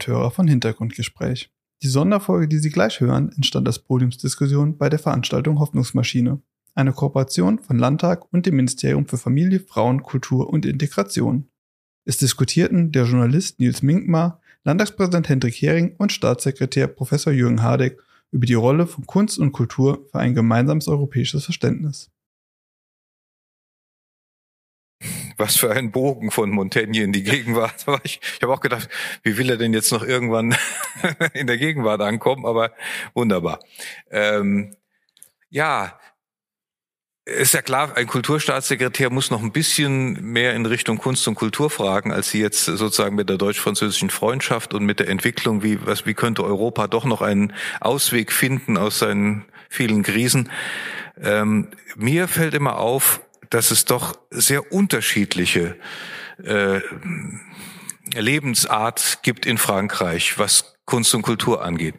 Und Hörer von Hintergrundgespräch. Die Sonderfolge, die Sie gleich hören, entstand als Podiumsdiskussion bei der Veranstaltung Hoffnungsmaschine, eine Kooperation von Landtag und dem Ministerium für Familie, Frauen, Kultur und Integration. Es diskutierten der Journalist Nils Minkmar, Landtagspräsident Hendrik Hering und Staatssekretär Professor Jürgen Hardek über die Rolle von Kunst und Kultur für ein gemeinsames europäisches Verständnis. Was für ein Bogen von Montaigne in die Gegenwart. Ich, ich habe auch gedacht, wie will er denn jetzt noch irgendwann in der Gegenwart ankommen? Aber wunderbar. Ähm, ja, ist ja klar, ein Kulturstaatssekretär muss noch ein bisschen mehr in Richtung Kunst und Kultur fragen, als sie jetzt sozusagen mit der deutsch-französischen Freundschaft und mit der Entwicklung, wie, was, wie könnte Europa doch noch einen Ausweg finden aus seinen vielen Krisen. Ähm, mir fällt immer auf, dass es doch sehr unterschiedliche äh, Lebensart gibt in Frankreich, was Kunst und Kultur angeht.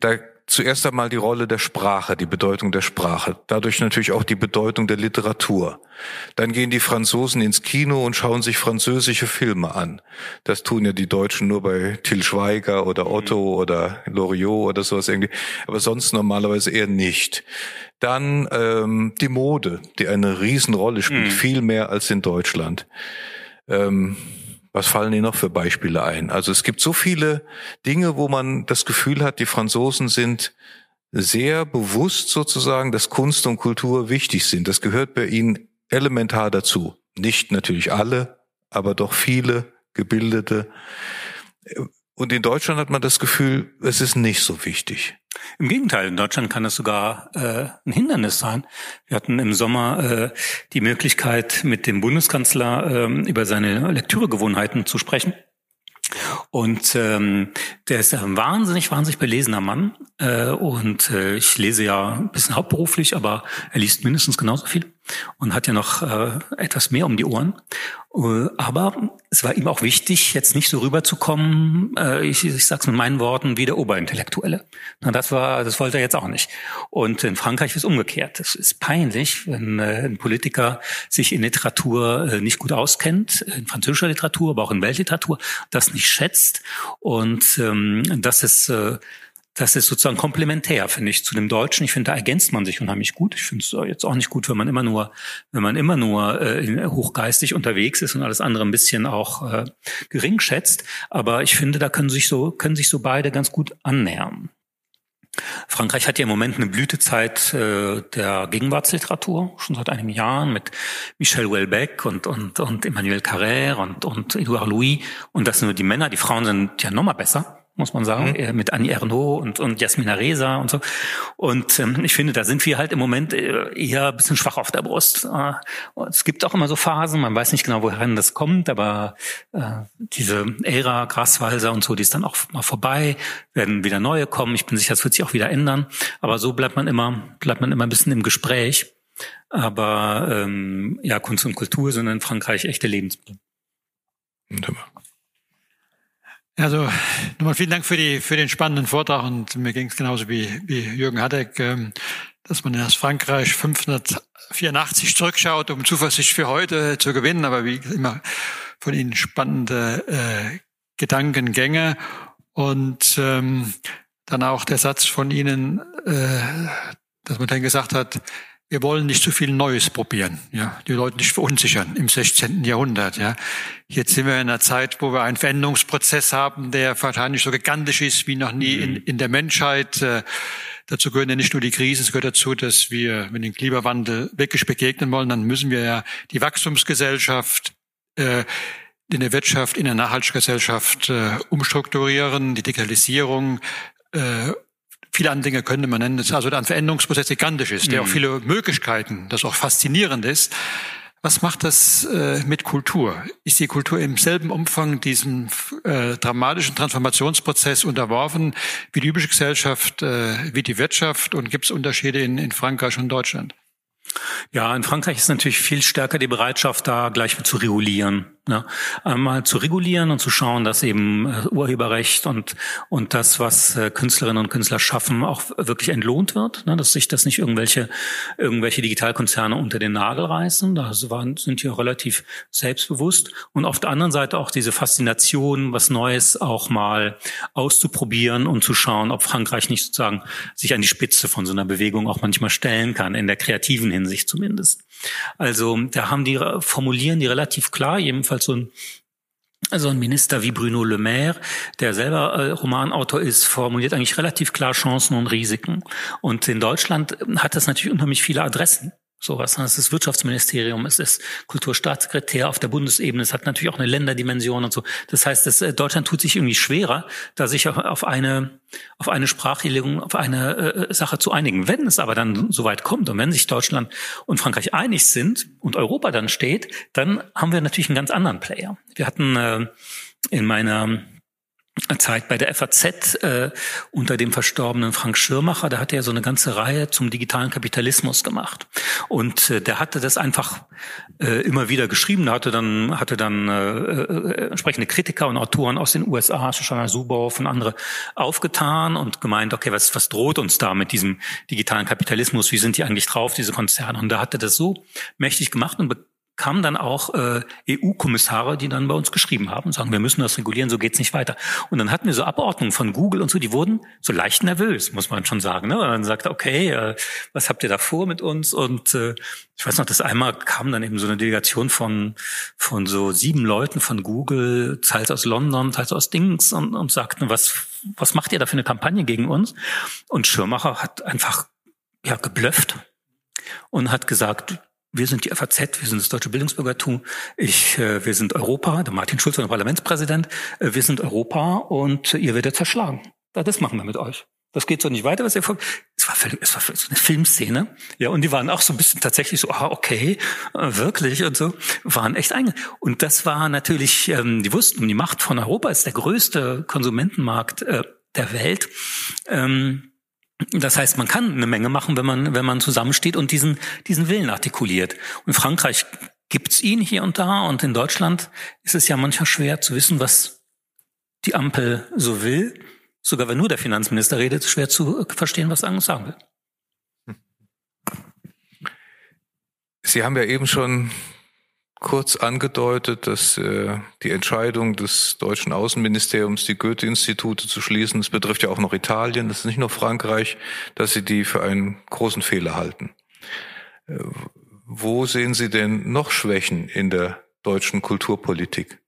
Da zuerst einmal die Rolle der Sprache, die Bedeutung der Sprache, dadurch natürlich auch die Bedeutung der Literatur. Dann gehen die Franzosen ins Kino und schauen sich französische Filme an. Das tun ja die Deutschen nur bei Till Schweiger oder Otto mhm. oder Loriot oder sowas irgendwie, aber sonst normalerweise eher nicht. Dann ähm, die Mode, die eine Riesenrolle spielt, mhm. viel mehr als in Deutschland. Ähm, was fallen Ihnen noch für Beispiele ein? Also es gibt so viele Dinge, wo man das Gefühl hat, die Franzosen sind sehr bewusst sozusagen, dass Kunst und Kultur wichtig sind. Das gehört bei ihnen elementar dazu. Nicht natürlich alle, aber doch viele Gebildete. Und in Deutschland hat man das Gefühl, es ist nicht so wichtig. Im Gegenteil, in Deutschland kann das sogar äh, ein Hindernis sein. Wir hatten im Sommer äh, die Möglichkeit, mit dem Bundeskanzler äh, über seine Lektüregewohnheiten zu sprechen. Und ähm, der ist ein wahnsinnig, wahnsinnig belesener Mann. Äh, und äh, ich lese ja ein bisschen hauptberuflich, aber er liest mindestens genauso viel und hat ja noch äh, etwas mehr um die Ohren. Äh, aber es war ihm auch wichtig, jetzt nicht so rüberzukommen, äh, ich, ich sage es mit meinen Worten, wie der Oberintellektuelle. Na, das war, das wollte er jetzt auch nicht. Und in Frankreich ist umgekehrt. Es ist peinlich, wenn äh, ein Politiker sich in Literatur äh, nicht gut auskennt, in französischer Literatur, aber auch in Weltliteratur, das nicht schätzt. Und ähm, das ist äh, das ist sozusagen komplementär, finde ich, zu dem Deutschen. Ich finde, da ergänzt man sich unheimlich gut. Ich finde es jetzt auch nicht gut, wenn man immer nur, wenn man immer nur äh, hochgeistig unterwegs ist und alles andere ein bisschen auch äh, gering schätzt. Aber ich finde, da können sich so, können sich so beide ganz gut annähern. Frankreich hat ja im Moment eine Blütezeit äh, der Gegenwartsliteratur, schon seit einigen Jahren mit Michel Houellebecq und, und, und Emmanuel Carrère und, und Edouard Louis. Und das sind nur die Männer. Die Frauen sind ja noch mal besser muss man sagen, mhm. mit Annie Ernaux und, und Jasmina Reza und so. Und ähm, ich finde, da sind wir halt im Moment äh, eher ein bisschen schwach auf der Brust. Äh, es gibt auch immer so Phasen, man weiß nicht genau, wohin das kommt, aber äh, diese Ära, Graswalser und so, die ist dann auch mal vorbei, werden wieder neue kommen. Ich bin sicher, es wird sich auch wieder ändern. Aber so bleibt man immer, bleibt man immer ein bisschen im Gespräch. Aber ähm, ja, Kunst und Kultur sind in Frankreich echte Lebensmittel. Wunderbar. Also nochmal vielen Dank für, die, für den spannenden Vortrag und mir ging es genauso wie, wie Jürgen Hadeck, ähm, dass man aus Frankreich 584 zurückschaut, um Zuversicht für heute zu gewinnen, aber wie immer von Ihnen spannende äh, Gedankengänge. Und ähm, dann auch der Satz von Ihnen, äh, dass man dann gesagt hat, wir wollen nicht zu viel Neues probieren, ja, die Leute nicht verunsichern im 16. Jahrhundert, ja. Jetzt sind wir in einer Zeit, wo wir einen Veränderungsprozess haben, der wahrscheinlich so gigantisch ist wie noch nie in, in der Menschheit. Äh, dazu gehören ja nicht nur die Krisen, es gehört dazu, dass wir, wenn den Klimawandel wirklich begegnen wollen, dann müssen wir ja die Wachstumsgesellschaft äh, in der Wirtschaft, in der Nachhaltsgesellschaft äh, umstrukturieren, die Digitalisierung äh, Viele andere Dinge könnte man nennen. Das ist also ein Veränderungsprozess gigantisch ist, der auch mhm. viele Möglichkeiten, das auch faszinierend ist. Was macht das äh, mit Kultur? Ist die Kultur im selben Umfang diesem äh, dramatischen Transformationsprozess unterworfen wie die übliche Gesellschaft, äh, wie die Wirtschaft? Und gibt es Unterschiede in, in Frankreich und Deutschland? Ja, in Frankreich ist natürlich viel stärker die Bereitschaft da, gleich zu regulieren. Ja, einmal zu regulieren und zu schauen, dass eben äh, Urheberrecht und und das, was äh, Künstlerinnen und Künstler schaffen, auch wirklich entlohnt wird. Ne, dass sich das nicht irgendwelche irgendwelche Digitalkonzerne unter den Nagel reißen. Da sind hier relativ selbstbewusst. Und auf der anderen Seite auch diese Faszination, was Neues auch mal auszuprobieren und zu schauen, ob Frankreich nicht sozusagen sich an die Spitze von so einer Bewegung auch manchmal stellen kann, in der kreativen Hinsicht zumindest. Also da haben die formulieren die relativ klar, jedenfalls so ein also ein Minister wie Bruno Le Maire, der selber äh, Romanautor ist, formuliert eigentlich relativ klar Chancen und Risiken. Und in Deutschland hat das natürlich unheimlich viele Adressen sowas. Es ist das Wirtschaftsministerium, es ist Kulturstaatssekretär auf der Bundesebene, es hat natürlich auch eine Länderdimension und so. Das heißt, dass äh, Deutschland tut sich irgendwie schwerer, da sich auf eine auf eine Sprachregelung, auf eine äh, Sache zu einigen. Wenn es aber dann so weit kommt und wenn sich Deutschland und Frankreich einig sind und Europa dann steht, dann haben wir natürlich einen ganz anderen Player. Wir hatten äh, in meiner Zeit bei der FAZ äh, unter dem verstorbenen Frank Schirmacher, da hat er so eine ganze Reihe zum digitalen Kapitalismus gemacht. Und äh, der hatte das einfach äh, immer wieder geschrieben. Da hatte dann, hatte dann äh, äh, entsprechende Kritiker und Autoren aus den USA, Shoshana Zuboff und andere, aufgetan und gemeint, okay, was, was droht uns da mit diesem digitalen Kapitalismus? Wie sind die eigentlich drauf, diese Konzerne? Und da hat er das so mächtig gemacht und kamen dann auch äh, EU-Kommissare, die dann bei uns geschrieben haben und sagen, wir müssen das regulieren, so geht's nicht weiter. Und dann hatten wir so Abordnungen von Google und so, die wurden so leicht nervös, muss man schon sagen. Ne? Und dann sagte, okay, äh, was habt ihr da vor mit uns? Und äh, ich weiß noch, dass einmal kam dann eben so eine Delegation von von so sieben Leuten von Google, teils aus London, teils aus Dings und, und sagten, was was macht ihr da für eine Kampagne gegen uns? Und Schirmacher hat einfach ja geblufft und hat gesagt, wir sind die FAZ, wir sind das deutsche Bildungsbürgertum, ich, äh, wir sind Europa, der Martin Schulz, der Parlamentspräsident, äh, wir sind Europa und ihr werdet zerschlagen. Das machen wir mit euch. Das geht so nicht weiter, was ihr folgt. Es war, es war so eine Filmszene. Ja, und die waren auch so ein bisschen tatsächlich so, ah, okay, äh, wirklich und so, waren echt einge. Und das war natürlich, ähm, die wussten, die Macht von Europa ist der größte Konsumentenmarkt äh, der Welt. Ähm, das heißt, man kann eine Menge machen, wenn man, wenn man zusammensteht und diesen, diesen Willen artikuliert. Und in Frankreich gibt's ihn hier und da und in Deutschland ist es ja manchmal schwer zu wissen, was die Ampel so will. Sogar wenn nur der Finanzminister redet, ist schwer zu verstehen, was er sagen will. Sie haben ja eben schon kurz angedeutet, dass äh, die Entscheidung des deutschen Außenministeriums, die Goethe-Institute zu schließen, das betrifft ja auch noch Italien, das ist nicht nur Frankreich, dass Sie die für einen großen Fehler halten. Äh, wo sehen Sie denn noch Schwächen in der deutschen Kulturpolitik?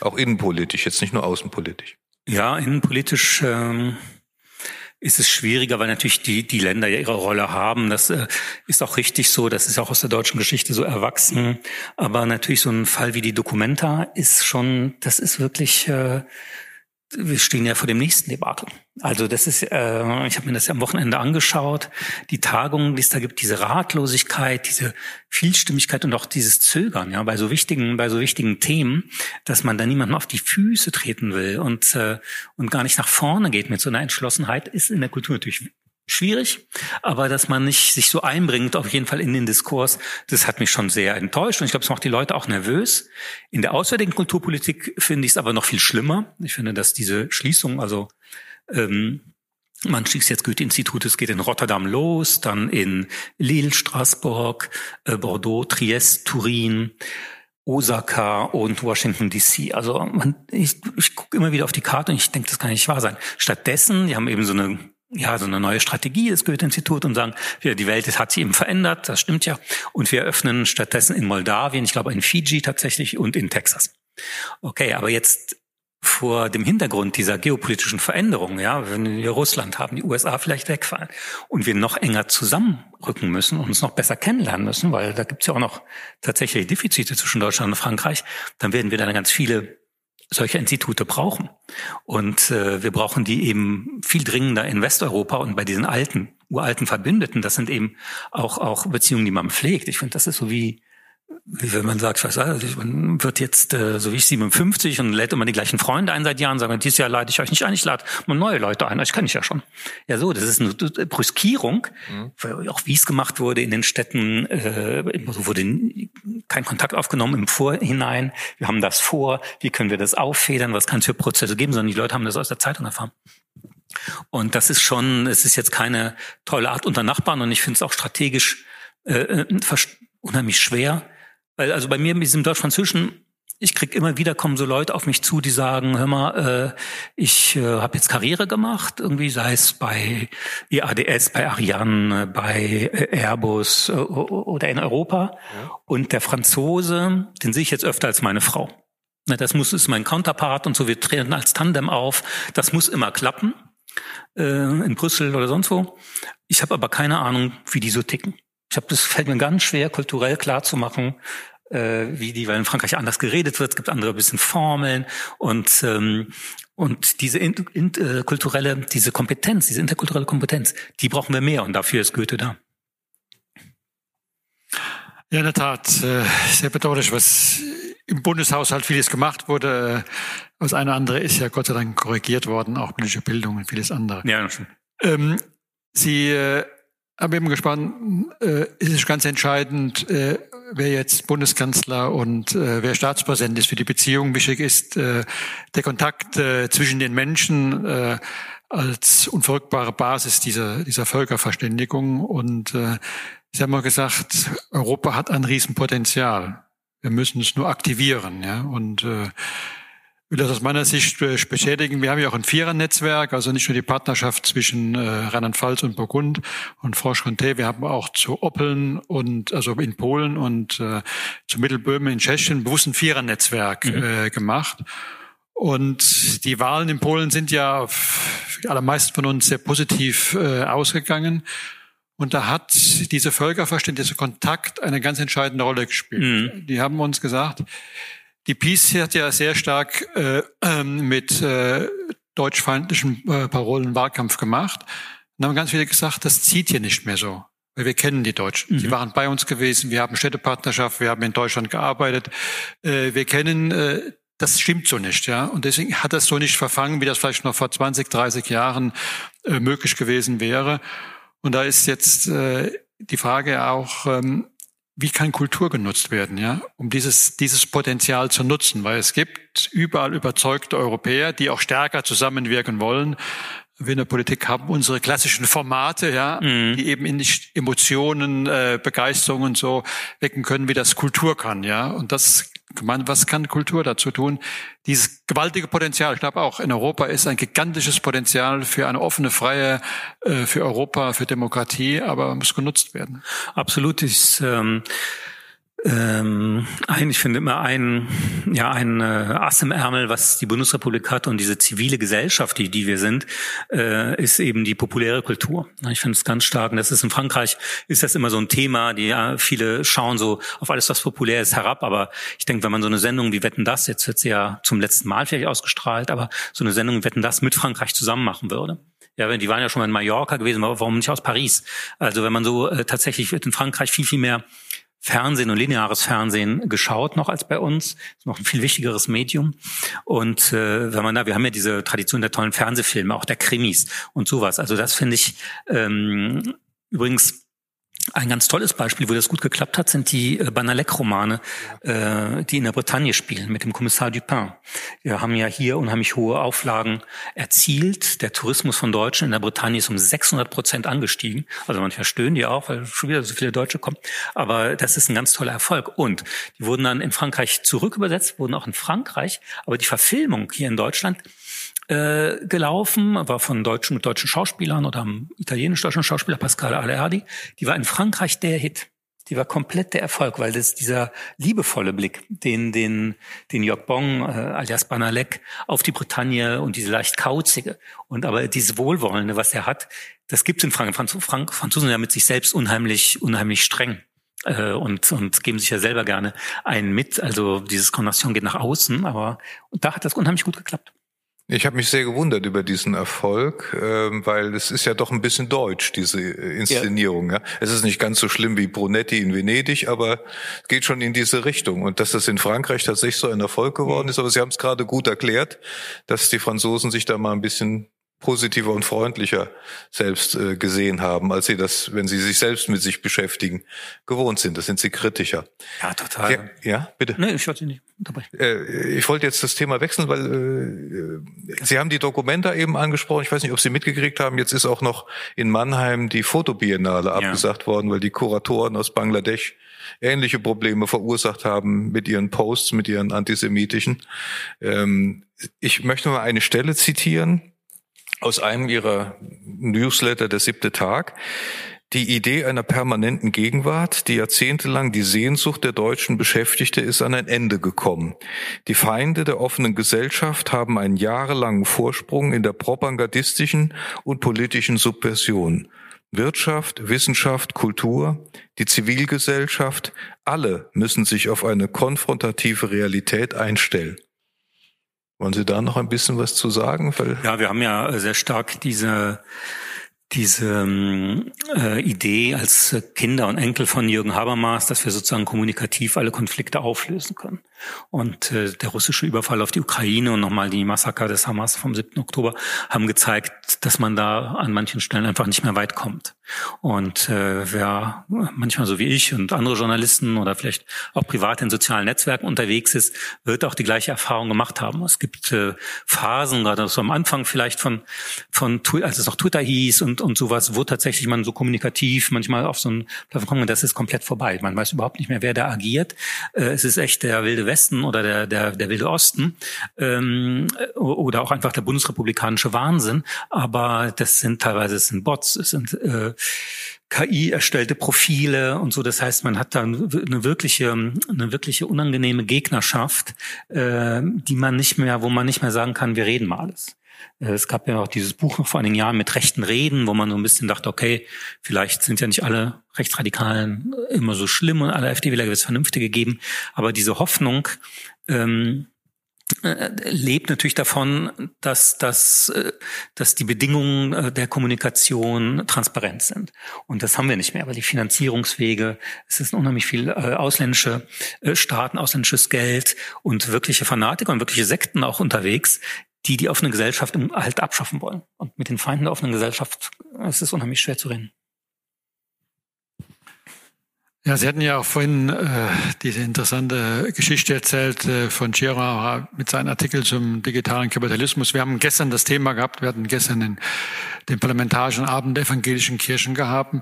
Auch innenpolitisch, jetzt nicht nur außenpolitisch. Ja, innenpolitisch ähm, ist es schwieriger, weil natürlich die, die Länder ja ihre Rolle haben. Das äh, ist auch richtig so, das ist auch aus der deutschen Geschichte so erwachsen. Aber natürlich so ein Fall wie die Documenta ist schon, das ist wirklich äh, wir stehen ja vor dem nächsten Debakel. Also das ist, äh, ich habe mir das ja am Wochenende angeschaut, die Tagungen, die es da gibt, diese Ratlosigkeit, diese Vielstimmigkeit und auch dieses Zögern, ja, bei so wichtigen, bei so wichtigen Themen, dass man da niemandem auf die Füße treten will und äh, und gar nicht nach vorne geht mit so einer Entschlossenheit, ist in der Kultur natürlich schwierig, aber dass man nicht sich so einbringt, auf jeden Fall in den Diskurs, das hat mich schon sehr enttäuscht und ich glaube, es macht die Leute auch nervös. In der auswärtigen Kulturpolitik finde ich es aber noch viel schlimmer. Ich finde, dass diese Schließung, also ähm, man schließt jetzt Goethe-Institut, es geht in Rotterdam los, dann in Lille, Straßburg, äh, Bordeaux, Triest, Turin, Osaka und Washington DC. Also man, ich, ich gucke immer wieder auf die Karte und ich denke, das kann nicht wahr sein. Stattdessen, die haben eben so eine ja, so eine neue Strategie des Goethe-Institut und sagen, ja, die Welt hat sich eben verändert, das stimmt ja. Und wir öffnen stattdessen in Moldawien, ich glaube in Fiji tatsächlich und in Texas. Okay, aber jetzt vor dem Hintergrund dieser geopolitischen Veränderungen, ja, wenn wir Russland haben, die USA vielleicht wegfallen und wir noch enger zusammenrücken müssen und uns noch besser kennenlernen müssen, weil da gibt es ja auch noch tatsächlich Defizite zwischen Deutschland und Frankreich, dann werden wir dann ganz viele solche Institute brauchen. Und äh, wir brauchen die eben viel dringender in Westeuropa und bei diesen alten, uralten Verbündeten. Das sind eben auch, auch Beziehungen, die man pflegt. Ich finde, das ist so wie wie wenn man sagt, was weiß man wird jetzt äh, so wie ich 57 und lädt immer die gleichen Freunde ein seit Jahren, sagen, dieses Jahr lade ich euch nicht ein, ich lade mal neue Leute ein, euch kenne ich ja schon. Ja so, das ist eine Brüskierung, mhm. auch wie es gemacht wurde in den Städten, äh, wurde kein Kontakt aufgenommen im Vorhinein, wir haben das vor, wie können wir das auffedern, was kann es für Prozesse geben, sondern die Leute haben das aus der Zeitung erfahren. Und das ist schon, es ist jetzt keine tolle Art unter Nachbarn. Und ich finde es auch strategisch äh, äh unheimlich schwer, weil also bei mir mit diesem Deutsch-Französischen, ich krieg immer wieder kommen so Leute auf mich zu, die sagen, hör mal, äh, ich äh, habe jetzt Karriere gemacht, irgendwie sei es bei EADS, bei Ariane, bei äh, Airbus äh, oder in Europa. Ja. Und der Franzose, den sehe ich jetzt öfter als meine Frau. Das muss ist mein Counterpart und so. Wir treten als Tandem auf. Das muss immer klappen äh, in Brüssel oder sonst wo. Ich habe aber keine Ahnung, wie die so ticken. Ich habe das fällt mir ganz schwer, kulturell klar zu machen, äh, wie die, weil in Frankreich anders geredet wird. Es gibt andere bisschen Formeln und ähm, und diese in, in, äh, kulturelle, diese Kompetenz, diese interkulturelle Kompetenz, die brauchen wir mehr und dafür ist Goethe da. Ja, in der Tat, äh, sehr bedauerlich, was im Bundeshaushalt vieles gemacht wurde. Das eine andere ist ja Gott sei Dank korrigiert worden, auch politische Bildung und vieles andere. Ja, schon. Ähm, Sie äh, aber eben gespannt, äh, ist es ganz entscheidend, äh, wer jetzt Bundeskanzler und äh, wer Staatspräsident ist für die Beziehung. Wichtig ist äh, der Kontakt äh, zwischen den Menschen äh, als unverrückbare Basis dieser, dieser Völkerverständigung. Und äh, Sie haben mal gesagt, Europa hat ein Riesenpotenzial. Wir müssen es nur aktivieren. Ja? Und äh, will das aus meiner Sicht äh, bestätigen. Wir haben ja auch ein Vierernetzwerk, also nicht nur die Partnerschaft zwischen äh, Rheinland-Pfalz und Burgund und Franche-Comté. Wir haben auch zu Oppeln und also in Polen und äh, zu Mittelböhmen in Tschechien bewusst ein Vierernetzwerk mhm. äh, gemacht. Und die Wahlen in Polen sind ja für die allermeisten von uns sehr positiv äh, ausgegangen. Und da hat diese Völkerverständnis, Kontakt eine ganz entscheidende Rolle gespielt. Mhm. Die haben uns gesagt, die Peace hat ja sehr stark äh, ähm, mit äh, deutschfeindlichen äh, Parolen Wahlkampf gemacht. Und haben ganz viele gesagt, das zieht hier nicht mehr so. Weil wir kennen die Deutschen. Mhm. Sie waren bei uns gewesen, wir haben Städtepartnerschaft, wir haben in Deutschland gearbeitet. Äh, wir kennen, äh, das stimmt so nicht, ja. Und deswegen hat das so nicht verfangen, wie das vielleicht noch vor 20, 30 Jahren äh, möglich gewesen wäre. Und da ist jetzt äh, die Frage auch, ähm, wie kann Kultur genutzt werden, ja, um dieses, dieses Potenzial zu nutzen? Weil es gibt überall überzeugte Europäer, die auch stärker zusammenwirken wollen. Wir in der Politik haben unsere klassischen Formate, ja, mhm. die eben in Emotionen, äh, Begeisterung und so wecken können, wie das Kultur kann, ja. Und das was kann Kultur dazu tun? Dieses gewaltige Potenzial, ich glaube auch, in Europa ist ein gigantisches Potenzial für eine offene, freie, äh, für Europa, für Demokratie, aber muss genutzt werden. Absolut. Ich, ähm ähm, ein, ich finde immer ein, ja, ein äh, Ass im Ärmel, was die Bundesrepublik hat und diese zivile Gesellschaft, die, die wir sind, äh, ist eben die populäre Kultur. Ich finde es ganz stark. Und das ist in Frankreich, ist das immer so ein Thema, die ja, viele schauen so auf alles, was populär ist, herab. Aber ich denke, wenn man so eine Sendung wie Wetten das, jetzt wird sie ja zum letzten Mal vielleicht ausgestrahlt, aber so eine Sendung wie Wetten das mit Frankreich zusammen machen würde. Ja, die waren ja schon mal in Mallorca gewesen, warum nicht aus Paris? Also wenn man so äh, tatsächlich wird in Frankreich viel, viel mehr Fernsehen und lineares Fernsehen geschaut noch als bei uns. Ist noch ein viel wichtigeres Medium. Und äh, wenn man da, wir haben ja diese Tradition der tollen Fernsehfilme, auch der Krimis und sowas. Also das finde ich ähm, übrigens ein ganz tolles Beispiel, wo das gut geklappt hat, sind die äh, Banalek-Romane, äh, die in der Bretagne spielen, mit dem Kommissar Dupin. Wir haben ja hier unheimlich hohe Auflagen erzielt. Der Tourismus von Deutschen in der Bretagne ist um 600 Prozent angestiegen. Also manchmal stöhnen die auch, weil schon wieder so viele Deutsche kommen. Aber das ist ein ganz toller Erfolg. Und die wurden dann in Frankreich zurückübersetzt, wurden auch in Frankreich. Aber die Verfilmung hier in Deutschland äh, gelaufen, war von deutschen mit deutschen Schauspielern oder einem italienisch-deutschen Schauspieler Pascal Aleardi. Die war in Frankreich der Hit. Die war komplett der Erfolg, weil das dieser liebevolle Blick, den den den Jörg Bong äh, alias Banalek auf die Bretagne und diese leicht kauzige und aber dieses Wohlwollende, was er hat, das gibt's in Frankreich. Franz Frank Franzosen ja mit sich selbst unheimlich unheimlich streng äh, und, und geben sich ja selber gerne einen mit. Also dieses Konnation geht nach außen, aber und da hat das unheimlich gut geklappt. Ich habe mich sehr gewundert über diesen Erfolg, äh, weil es ist ja doch ein bisschen deutsch, diese äh, Inszenierung. Ja. ja. Es ist nicht ganz so schlimm wie Brunetti in Venedig, aber es geht schon in diese Richtung. Und dass das in Frankreich tatsächlich so ein Erfolg geworden ist, aber Sie haben es gerade gut erklärt, dass die Franzosen sich da mal ein bisschen positiver und freundlicher selbst äh, gesehen haben, als sie das, wenn sie sich selbst mit sich beschäftigen, gewohnt sind. Das sind sie kritischer. Ja, total. Ja, ja bitte. Nee, ich wollte nicht unterbrechen. Äh, ich wollte jetzt das Thema wechseln, weil äh, Sie haben die Dokumente eben angesprochen. Ich weiß nicht, ob Sie mitgekriegt haben. Jetzt ist auch noch in Mannheim die Fotobiennale ja. abgesagt worden, weil die Kuratoren aus Bangladesch ähnliche Probleme verursacht haben mit ihren Posts, mit ihren antisemitischen. Ähm, ich möchte mal eine Stelle zitieren aus einem ihrer Newsletter, der siebte Tag. Die Idee einer permanenten Gegenwart, die jahrzehntelang die Sehnsucht der Deutschen beschäftigte, ist an ein Ende gekommen. Die Feinde der offenen Gesellschaft haben einen jahrelangen Vorsprung in der propagandistischen und politischen Subversion. Wirtschaft, Wissenschaft, Kultur, die Zivilgesellschaft, alle müssen sich auf eine konfrontative Realität einstellen. Wollen Sie da noch ein bisschen was zu sagen? Weil ja, wir haben ja sehr stark diese diese ähm, äh, Idee als Kinder und Enkel von Jürgen Habermas, dass wir sozusagen kommunikativ alle Konflikte auflösen können. Und äh, der russische Überfall auf die Ukraine und nochmal die Massaker des Hamas vom 7. Oktober haben gezeigt, dass man da an manchen Stellen einfach nicht mehr weit kommt. Und äh, wer manchmal so wie ich und andere Journalisten oder vielleicht auch privat in sozialen Netzwerken unterwegs ist, wird auch die gleiche Erfahrung gemacht haben. Es gibt äh, Phasen, gerade so am Anfang vielleicht von, von als es noch Twitter hieß und, und sowas, wo tatsächlich man so kommunikativ manchmal auf so ein Plattform kommt, das ist komplett vorbei. Man weiß überhaupt nicht mehr, wer da agiert. Äh, es ist echt der wilde Westen oder der, der, der wilde Osten ähm, oder auch einfach der bundesrepublikanische Wahnsinn. Aber das sind teilweise es sind Bots, es sind äh, KI erstellte Profile und so. Das heißt, man hat da eine wirkliche, eine wirkliche unangenehme Gegnerschaft, äh, die man nicht mehr, wo man nicht mehr sagen kann, wir reden mal alles. Äh, es gab ja auch dieses Buch vor einigen Jahren mit rechten Reden, wo man so ein bisschen dachte, okay, vielleicht sind ja nicht alle Rechtsradikalen immer so schlimm und alle FDWler wird es Vernünftige geben. Aber diese Hoffnung, ähm, äh, lebt natürlich davon, dass, dass, äh, dass die Bedingungen der Kommunikation transparent sind. Und das haben wir nicht mehr, weil die Finanzierungswege, es ist unheimlich viel ausländische Staaten, ausländisches Geld und wirkliche Fanatiker und wirkliche Sekten auch unterwegs, die die offene Gesellschaft halt abschaffen wollen. Und mit den Feinden der offenen Gesellschaft ist es unheimlich schwer zu reden. Ja, Sie hatten ja auch vorhin äh, diese interessante Geschichte erzählt äh, von Girard mit seinem Artikel zum digitalen Kapitalismus. Wir haben gestern das Thema gehabt, wir hatten gestern den, den parlamentarischen Abend der evangelischen Kirchen gehabt,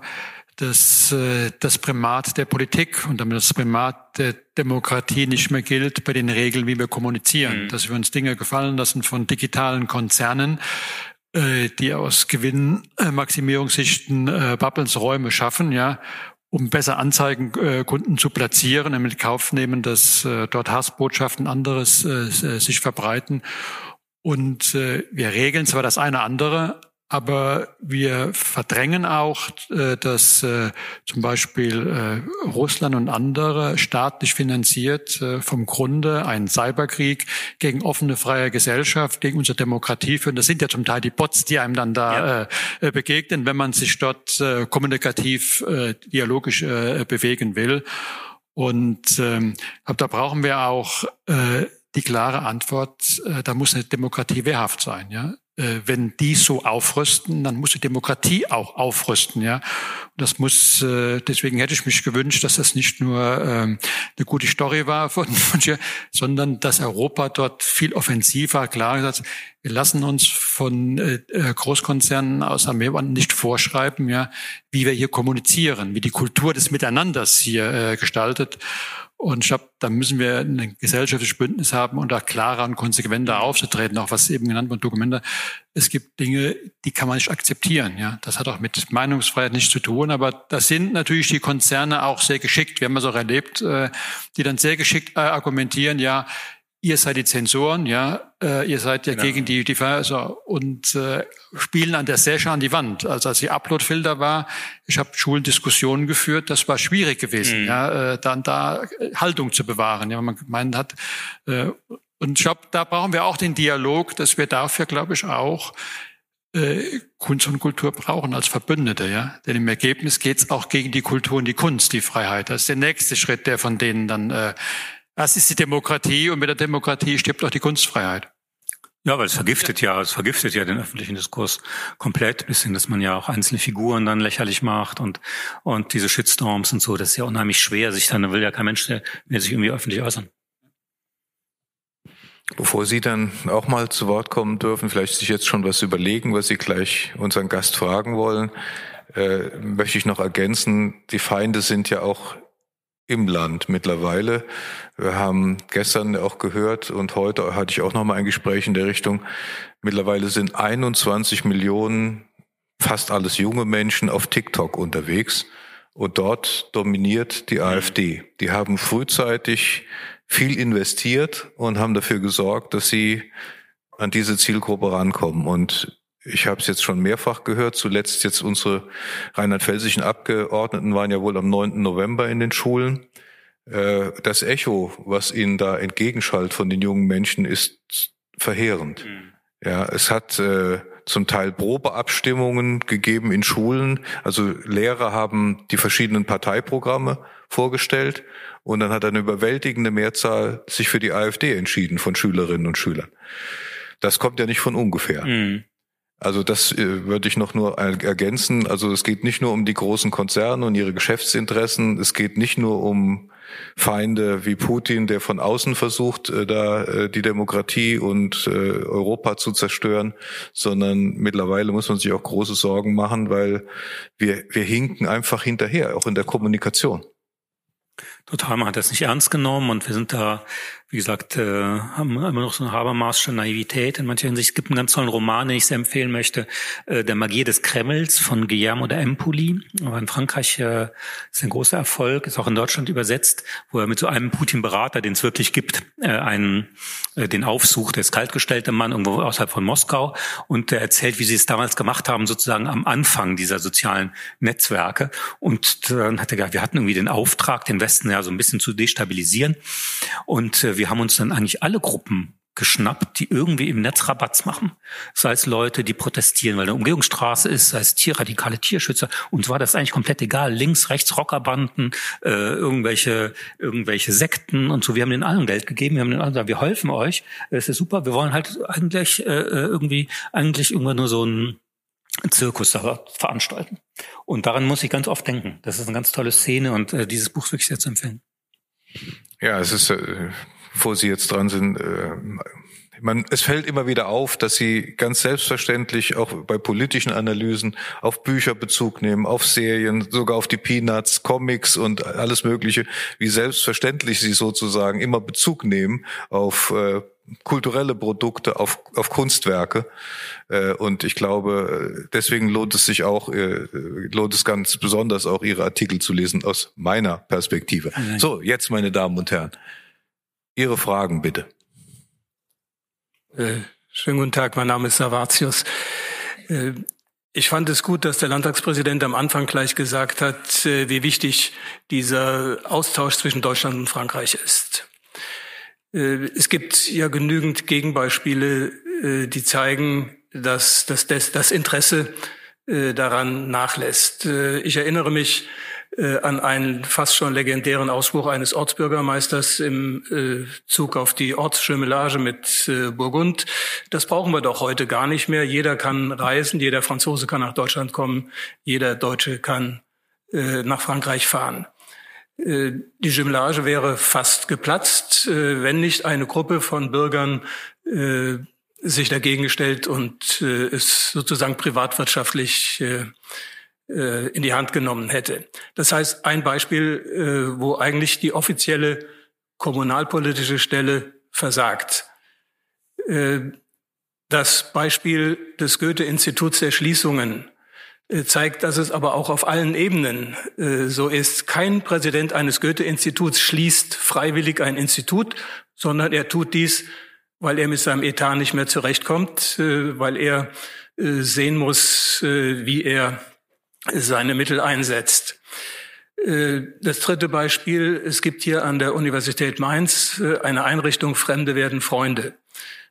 dass äh, das Primat der Politik und damit das Primat der Demokratie nicht mehr gilt bei den Regeln, wie wir kommunizieren. Mhm. Dass wir uns Dinge gefallen lassen von digitalen Konzernen, äh, die aus Gewinnmaximierungssichten äh, Bubblesräume schaffen, ja, um besser Anzeigen äh, Kunden zu platzieren, damit Kauf nehmen, dass äh, dort Hassbotschaften anderes äh, sich verbreiten. Und äh, wir regeln zwar das eine andere, aber wir verdrängen auch, äh, dass äh, zum Beispiel äh, Russland und andere staatlich finanziert vom Grunde einen Cyberkrieg gegen offene freie Gesellschaft, gegen unsere Demokratie führen. Das sind ja zum Teil die Bots, die einem dann da ja. begegnen, wenn man sich dort kommunikativ, dialogisch bewegen will. Und ähm, da brauchen wir auch die klare Antwort, da muss eine Demokratie wehrhaft sein. Ja? Äh, wenn die so aufrüsten, dann muss die Demokratie auch aufrüsten, ja. Und das muss, äh, deswegen hätte ich mich gewünscht, dass das nicht nur ähm, eine gute Story war von, von hier, sondern dass Europa dort viel offensiver klar gesagt, wir lassen uns von äh, Großkonzernen aus Amerika nicht vorschreiben, ja, wie wir hier kommunizieren, wie die Kultur des Miteinanders hier gestaltet. Und ich glaube, da müssen wir ein gesellschaftliches Bündnis haben und da klarer und konsequenter aufzutreten, auch was eben genannt wird, Dokumente. Es gibt Dinge, die kann man nicht akzeptieren. Ja, das hat auch mit Meinungsfreiheit nichts zu tun. Aber das sind natürlich die Konzerne auch sehr geschickt. Wir haben es auch erlebt, äh, die dann sehr geschickt äh, argumentieren. Ja, ihr seid die Zensoren, ja, äh, ihr seid ja genau. gegen die, die also, und äh, spielen an der Session an die Wand. Also als die Uploadfilter war, ich habe Schulendiskussionen geführt, das war schwierig gewesen, mhm. ja, äh, dann da Haltung zu bewahren. Ja, man gemeint hat, äh, Und ich glaube, da brauchen wir auch den Dialog, dass wir dafür, glaube ich, auch äh, Kunst und Kultur brauchen als Verbündete, ja. Denn im Ergebnis geht es auch gegen die Kultur und die Kunst, die Freiheit. Das ist der nächste Schritt, der von denen dann, äh, das ist die Demokratie und mit der Demokratie stirbt auch die Kunstfreiheit. Ja, weil es vergiftet ja, es vergiftet ja den öffentlichen Diskurs komplett, bis hin, dass man ja auch einzelne Figuren dann lächerlich macht und, und diese Shitstorms und so, das ist ja unheimlich schwer, sich dann, will ja kein Mensch mehr sich irgendwie öffentlich äußern. Bevor Sie dann auch mal zu Wort kommen dürfen, vielleicht sich jetzt schon was überlegen, was Sie gleich unseren Gast fragen wollen, äh, möchte ich noch ergänzen, die Feinde sind ja auch im Land mittlerweile. Wir haben gestern auch gehört und heute hatte ich auch noch mal ein Gespräch in der Richtung. Mittlerweile sind 21 Millionen, fast alles junge Menschen auf TikTok unterwegs und dort dominiert die AfD. Die haben frühzeitig viel investiert und haben dafür gesorgt, dass sie an diese Zielgruppe rankommen. Und ich habe es jetzt schon mehrfach gehört, zuletzt jetzt unsere rheinland-pfälzischen Abgeordneten waren ja wohl am 9. November in den Schulen. Äh, das Echo, was ihnen da entgegenschallt von den jungen Menschen, ist verheerend. Mhm. Ja, es hat äh, zum Teil Probeabstimmungen gegeben in Schulen. Also Lehrer haben die verschiedenen Parteiprogramme vorgestellt und dann hat eine überwältigende Mehrzahl sich für die AfD entschieden von Schülerinnen und Schülern. Das kommt ja nicht von ungefähr. Mhm. Also das äh, würde ich noch nur ergänzen. Also es geht nicht nur um die großen Konzerne und ihre Geschäftsinteressen. Es geht nicht nur um Feinde wie Putin, der von außen versucht, äh, da äh, die Demokratie und Europa zu zerstören, sondern mittlerweile muss man sich auch große Sorgen machen, weil wir, wir hinken einfach hinterher, auch in der Kommunikation. Total, man hat das nicht ernst genommen und wir sind da wie gesagt, äh, haben immer noch so eine Habermasche Naivität in mancher Hinsicht. Es gibt einen ganz tollen Roman, den ich sehr empfehlen möchte, äh, Der Magie des Kremls von Guillermo de Empoli. Aber in Frankreich äh, ist ein großer Erfolg, ist auch in Deutschland übersetzt, wo er mit so einem Putin-Berater, den es wirklich gibt, äh, einen, äh, den aufsucht, der ist kaltgestellter Mann irgendwo außerhalb von Moskau und der erzählt, wie sie es damals gemacht haben, sozusagen am Anfang dieser sozialen Netzwerke. Und dann hat er gesagt, wir hatten irgendwie den Auftrag, den Westen ja so ein bisschen zu destabilisieren. Und äh, wir wir haben uns dann eigentlich alle Gruppen geschnappt, die irgendwie im Netz Rabatz machen. Sei es Leute, die protestieren, weil eine Umgehungsstraße ist, sei es tierradikale Tierschützer. Uns war das eigentlich komplett egal. Links, rechts, Rockerbanden, äh, irgendwelche, irgendwelche Sekten und so. Wir haben den allen Geld gegeben. Wir haben den allen gesagt, wir helfen euch. Es ist super. Wir wollen halt eigentlich äh, äh, irgendwie, eigentlich irgendwann nur so einen Zirkus da veranstalten. Und daran muss ich ganz oft denken. Das ist eine ganz tolle Szene und äh, dieses Buch wirklich sehr zu empfehlen. Ja, es ist äh, bevor Sie jetzt dran sind, äh, man, es fällt immer wieder auf, dass Sie ganz selbstverständlich auch bei politischen Analysen auf Bücher Bezug nehmen, auf Serien, sogar auf die Peanuts, Comics und alles Mögliche, wie selbstverständlich Sie sozusagen immer Bezug nehmen auf äh, kulturelle Produkte, auf, auf Kunstwerke. Äh, und ich glaube, deswegen lohnt es sich auch, äh, lohnt es ganz besonders auch Ihre Artikel zu lesen aus meiner Perspektive. So, jetzt, meine Damen und Herren. Ihre Fragen bitte. Äh, schönen guten Tag, mein Name ist Savatius. Äh, ich fand es gut, dass der Landtagspräsident am Anfang gleich gesagt hat, äh, wie wichtig dieser Austausch zwischen Deutschland und Frankreich ist. Äh, es gibt ja genügend Gegenbeispiele, äh, die zeigen, dass, dass das, Interesse äh, daran nachlässt. Ich erinnere mich an einen fast schon legendären Ausspruch eines Ortsbürgermeisters im äh, Zug auf die Ortsschimmelage mit äh, Burgund. Das brauchen wir doch heute gar nicht mehr. Jeder kann reisen, jeder Franzose kann nach Deutschland kommen, jeder Deutsche kann äh, nach Frankreich fahren. Äh, die Jumelage wäre fast geplatzt, äh, wenn nicht eine Gruppe von Bürgern sich dagegen gestellt und es sozusagen privatwirtschaftlich äh, in die Hand genommen hätte. Das heißt, ein Beispiel, äh, wo eigentlich die offizielle kommunalpolitische Stelle versagt. Äh, das Beispiel des Goethe-Instituts der Schließungen zeigt, dass es aber auch auf allen Ebenen so ist. Kein Präsident eines Goethe-Instituts schließt freiwillig ein Institut, sondern er tut dies, weil er mit seinem Etat nicht mehr zurechtkommt, weil er sehen muss, wie er seine Mittel einsetzt. Äh, das dritte Beispiel, es gibt hier an der Universität Mainz äh, eine Einrichtung Fremde werden Freunde.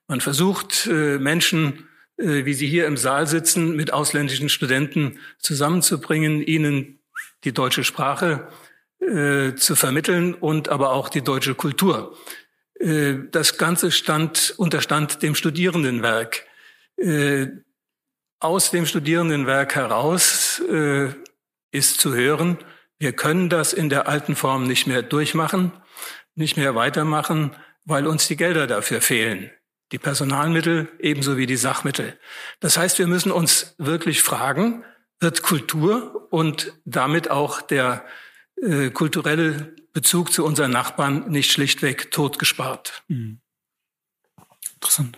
Man versucht, äh, Menschen, wie sie hier im Saal sitzen, mit ausländischen Studenten zusammenzubringen, ihnen die deutsche Sprache zu vermitteln und aber auch die deutsche Kultur. Das Ganze stand, unterstand dem Studierendenwerk. Aus dem Studierendenwerk heraus ist zu hören, wir können das in der alten Form nicht mehr durchmachen, nicht mehr weitermachen, weil uns die Gelder dafür fehlen. Die Personalmittel ebenso wie die Sachmittel. Das heißt, wir müssen uns wirklich fragen, wird Kultur und damit auch der äh, kulturelle Bezug zu unseren Nachbarn nicht schlichtweg totgespart? Mhm. Interessant.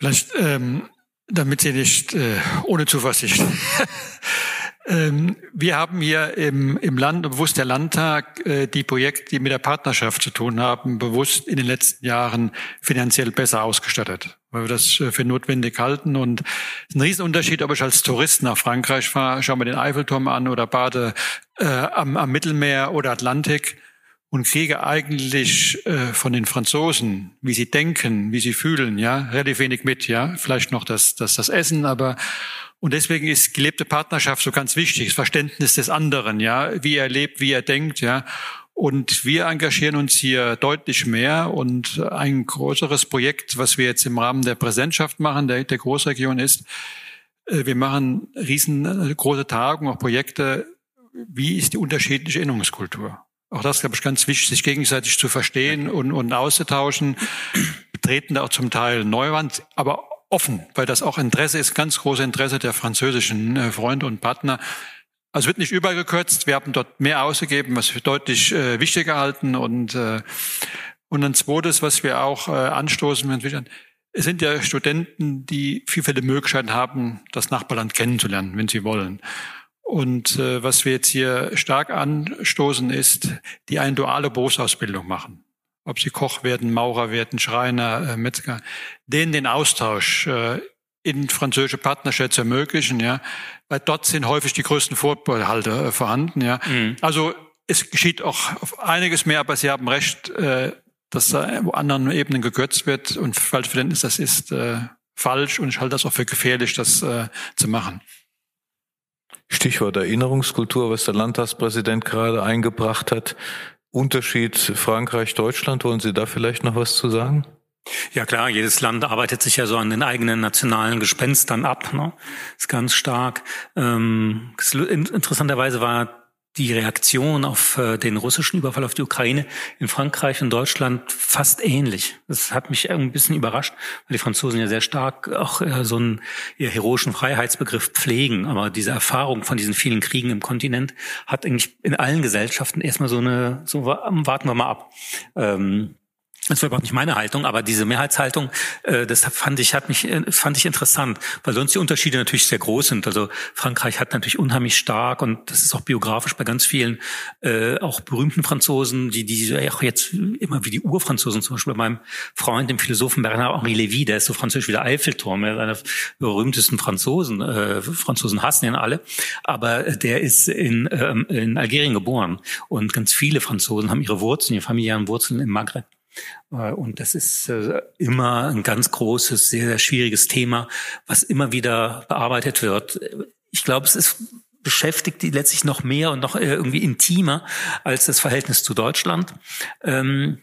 Vielleicht, ähm, damit Sie nicht äh, ohne Zuversicht Ähm, wir haben hier im, im Land, bewusst der Landtag, äh, die Projekte, die mit der Partnerschaft zu tun haben, bewusst in den letzten Jahren finanziell besser ausgestattet, weil wir das äh, für notwendig halten. Und es ist ein Riesenunterschied, ob ich als Tourist nach Frankreich fahre, schaue mir den Eiffelturm an oder bade äh, am, am Mittelmeer oder Atlantik und kriege eigentlich äh, von den Franzosen, wie sie denken, wie sie fühlen, ja, relativ wenig mit, ja, vielleicht noch das, das, das Essen, aber und deswegen ist gelebte Partnerschaft so ganz wichtig, das Verständnis des anderen, ja, wie er lebt, wie er denkt, ja. Und wir engagieren uns hier deutlich mehr und ein größeres Projekt, was wir jetzt im Rahmen der Präsentschaft machen, der, der Großregion ist, äh, wir machen riesengroße Tagungen, auch Projekte, wie ist die unterschiedliche Erinnerungskultur? Auch das, glaube ich, ganz wichtig, sich gegenseitig zu verstehen und, und auszutauschen. Betreten da auch zum Teil Neuwand, aber offen, weil das auch Interesse ist, ganz großes Interesse der französischen äh, Freunde und Partner. Also wird nicht übergekürzt. Wir haben dort mehr ausgegeben, was wir deutlich äh, wichtiger halten. Und, äh, und ein zweites, was wir auch äh, anstoßen, es sind ja Studenten, die viele Möglichkeiten haben, das Nachbarland kennenzulernen, wenn sie wollen. Und äh, was wir jetzt hier stark anstoßen, ist, die eine duale Berufsausbildung machen ob sie Koch werden, Maurer werden, Schreiner, äh, Metzger, denen den Austausch äh, in französische Partnerschaft zu ermöglichen, ja, weil dort sind häufig die größten Vorbehalte äh, vorhanden, ja. Mhm. Also es geschieht auch einiges mehr, aber Sie haben recht, äh, dass da wo anderen Ebenen gekürzt wird und falsch Verständnis, das ist äh, falsch und ich halte das auch für gefährlich, das äh, zu machen. Stichwort Erinnerungskultur, was der Landtagspräsident gerade eingebracht hat. Unterschied Frankreich-Deutschland, wollen Sie da vielleicht noch was zu sagen? Ja klar, jedes Land arbeitet sich ja so an den eigenen nationalen Gespenstern ab. Ne? Ist ganz stark. Ähm, interessanterweise war die Reaktion auf äh, den russischen Überfall auf die Ukraine in Frankreich und Deutschland fast ähnlich. Das hat mich ein bisschen überrascht, weil die Franzosen ja sehr stark auch äh, so einen heroischen Freiheitsbegriff pflegen. Aber diese Erfahrung von diesen vielen Kriegen im Kontinent hat eigentlich in allen Gesellschaften erstmal so eine, so warten wir mal ab. Ähm, das war überhaupt nicht meine Haltung, aber diese Mehrheitshaltung, äh, das fand ich, hat mich, äh, fand ich interessant, weil sonst die Unterschiede natürlich sehr groß sind. Also Frankreich hat natürlich unheimlich stark und das ist auch biografisch bei ganz vielen äh, auch berühmten Franzosen, die die auch jetzt immer wie die Urfranzosen, zum Beispiel bei meinem Freund, dem Philosophen Bernard Henri Lévy, der ist so französisch wie der Eiffelturm, er ist einer der berühmtesten Franzosen. Äh, Franzosen hassen ihn alle, aber der ist in, ähm, in Algerien geboren und ganz viele Franzosen haben ihre Wurzeln, ihre familiären Wurzeln im Maghreb. Äh, und das ist äh, immer ein ganz großes, sehr, sehr schwieriges Thema, was immer wieder bearbeitet wird. Ich glaube, es ist beschäftigt die letztlich noch mehr und noch äh, irgendwie intimer als das Verhältnis zu Deutschland. Ähm,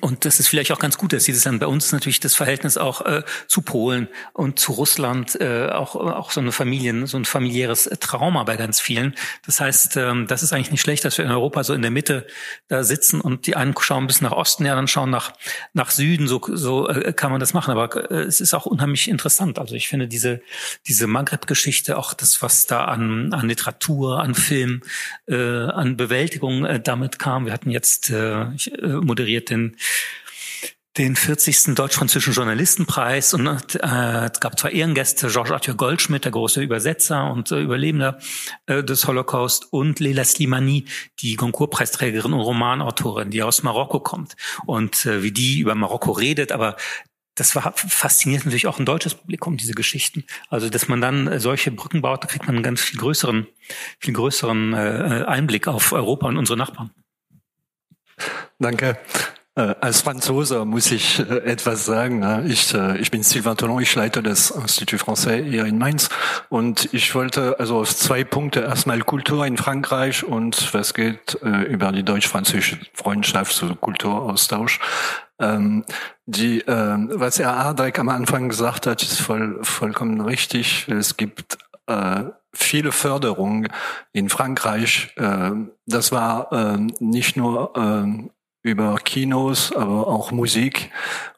und das ist vielleicht auch ganz gut, dass sie das dann bei uns natürlich das Verhältnis auch äh, zu Polen und zu Russland äh, auch auch so eine Familien so ein familiäres Trauma bei ganz vielen. Das heißt, ähm, das ist eigentlich nicht schlecht, dass wir in Europa so in der Mitte da sitzen und die einen schauen bis nach Osten, ja, dann schauen nach nach Süden. So so äh, kann man das machen. Aber äh, es ist auch unheimlich interessant. Also ich finde diese diese Maghreb-Geschichte, auch das, was da an an Literatur, an Film, äh, an Bewältigung äh, damit kam. Wir hatten jetzt äh, ich, äh, moderiert den den 40. Deutsch-Französischen Journalistenpreis und äh, es gab zwei Ehrengäste, Georges Arthur Goldschmidt, der große Übersetzer und äh, Überlebender äh, des Holocaust und Leila Slimani, die Goncourt-Preisträgerin und Romanautorin, die aus Marokko kommt und äh, wie die über Marokko redet, aber das war fasziniert natürlich auch ein deutsches Publikum, diese Geschichten. Also, dass man dann solche Brücken baut, da kriegt man einen ganz viel größeren, viel größeren äh, Einblick auf Europa und unsere Nachbarn. Danke. Äh, als Franzose muss ich äh, etwas sagen. Ich, äh, ich bin Sylvain Tollon, ich leite das Institut Français hier in Mainz und ich wollte also auf zwei Punkte erstmal Kultur in Frankreich und was geht über die deutsch-französische Freundschaft, so Kulturaustausch. Ähm, die, was Herr Ardreck am Anfang gesagt hat, ist voll, vollkommen richtig. Es gibt viele Förderung in Frankreich. das war nicht nur über Kinos, aber auch Musik.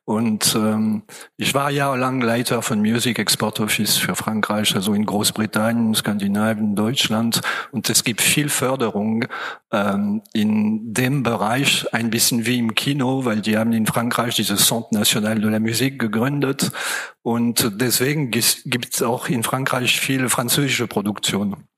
Und ähm, ich war jahrelang Leiter von Music Export Office für Frankreich, also in Großbritannien, Skandinavien, Deutschland. Und es gibt viel Förderung ähm, in dem Bereich, ein bisschen wie im Kino, weil die haben in Frankreich dieses Centre National de la Musique gegründet. Und deswegen gibt es auch in Frankreich viele französische Produktionen.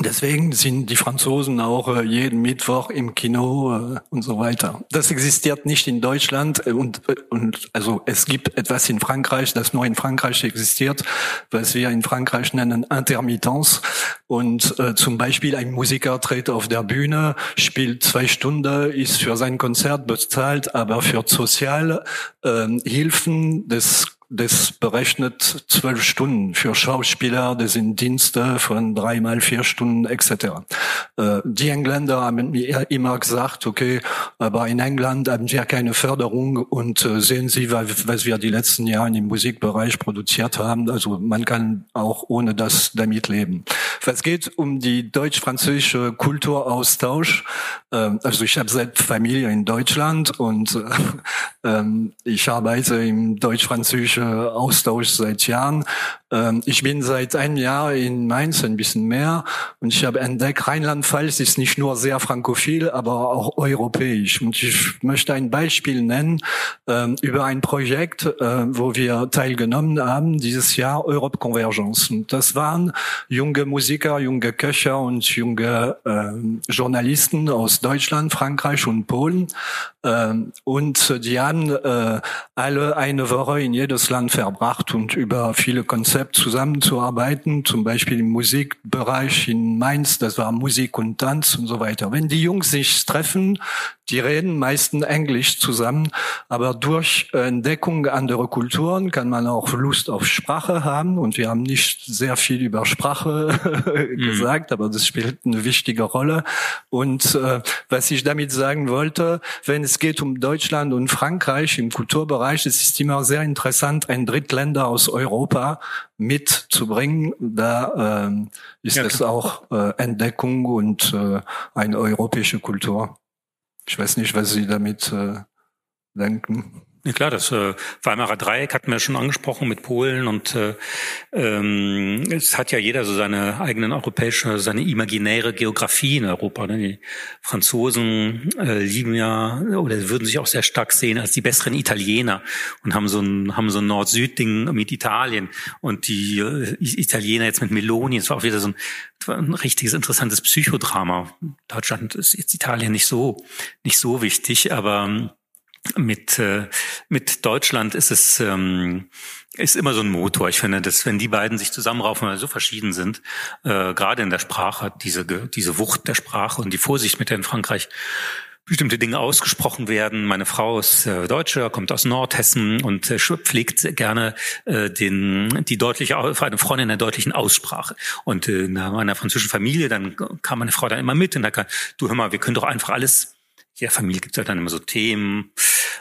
Deswegen sind die Franzosen auch äh, jeden Mittwoch im Kino äh, und so weiter. Das existiert nicht in Deutschland äh, und, und also es gibt etwas in Frankreich, das nur in Frankreich existiert, was wir in Frankreich nennen Intermittenz. Und äh, zum Beispiel ein Musiker tritt auf der Bühne, spielt zwei Stunden, ist für sein Konzert bezahlt, aber für Sozialhilfen äh, des das berechnet zwölf Stunden. Für Schauspieler, das sind Dienste von dreimal vier Stunden etc. Äh, die Engländer haben mir immer gesagt, okay, aber in England haben wir keine Förderung und äh, sehen Sie, was wir die letzten Jahre im Musikbereich produziert haben. Also man kann auch ohne das damit leben. Es geht um die deutsch-französische Kulturaustausch. Äh, also ich habe selbst Familie in Deutschland und ähm, ich arbeite im deutsch-französischen Austausch seit Jahren. Ähm, ich bin seit einem Jahr in Mainz, ein bisschen mehr, und ich habe entdeckt, Rheinland-Pfalz ist nicht nur sehr frankophil, aber auch europäisch. Und ich möchte ein Beispiel nennen ähm, über ein Projekt, äh, wo wir teilgenommen haben, dieses Jahr Europe Convergence. Und das waren junge Musiker, junge Köcher und junge äh, Journalisten aus Deutschland, Frankreich und Polen. Ähm, und die haben äh, alle eine Woche in jedes Land verbracht und über viele Konzepte zusammenzuarbeiten, zum Beispiel im Musikbereich in Mainz, das war Musik und Tanz und so weiter. Wenn die Jungs sich treffen, die reden meistens Englisch zusammen, aber durch Entdeckung anderer Kulturen kann man auch Lust auf Sprache haben und wir haben nicht sehr viel über Sprache mhm. gesagt, aber das spielt eine wichtige Rolle. Und äh, was ich damit sagen wollte, wenn es geht um Deutschland und Frankreich im Kulturbereich, es ist immer sehr interessant, ein Drittländer aus Europa mitzubringen. Da äh, ist ja, es auch äh, Entdeckung und äh, eine europäische Kultur. Ich weiß nicht, was Sie damit äh, denken. Ja klar, das äh, Weimarer Dreieck hatten wir schon angesprochen mit Polen und äh, ähm, es hat ja jeder so seine eigenen europäische, seine imaginäre Geografie in Europa. Ne? Die Franzosen äh, lieben ja oder würden sich auch sehr stark sehen als die besseren Italiener und haben so ein haben so ein Nord-Süd-Ding mit Italien und die äh, Italiener jetzt mit Meloni. Es war auch wieder so ein, ein richtiges interessantes Psychodrama. Deutschland ist jetzt Italien nicht so nicht so wichtig, aber mit, äh, mit Deutschland ist es ähm, ist immer so ein Motor. Ich finde, dass wenn die beiden sich zusammenraufen, weil sie so verschieden sind, äh, gerade in der Sprache, diese, diese Wucht der Sprache und die Vorsicht, mit der in Frankreich bestimmte Dinge ausgesprochen werden. Meine Frau ist äh, Deutsche, kommt aus Nordhessen und äh, pflegt gerne äh, den, die deutliche, eine Freundin der deutlichen Aussprache. Und äh, in meiner französischen Familie, dann kam meine Frau dann immer mit und da kann, du hör mal, wir können doch einfach alles ja, Familie gibt es halt dann immer so Themen.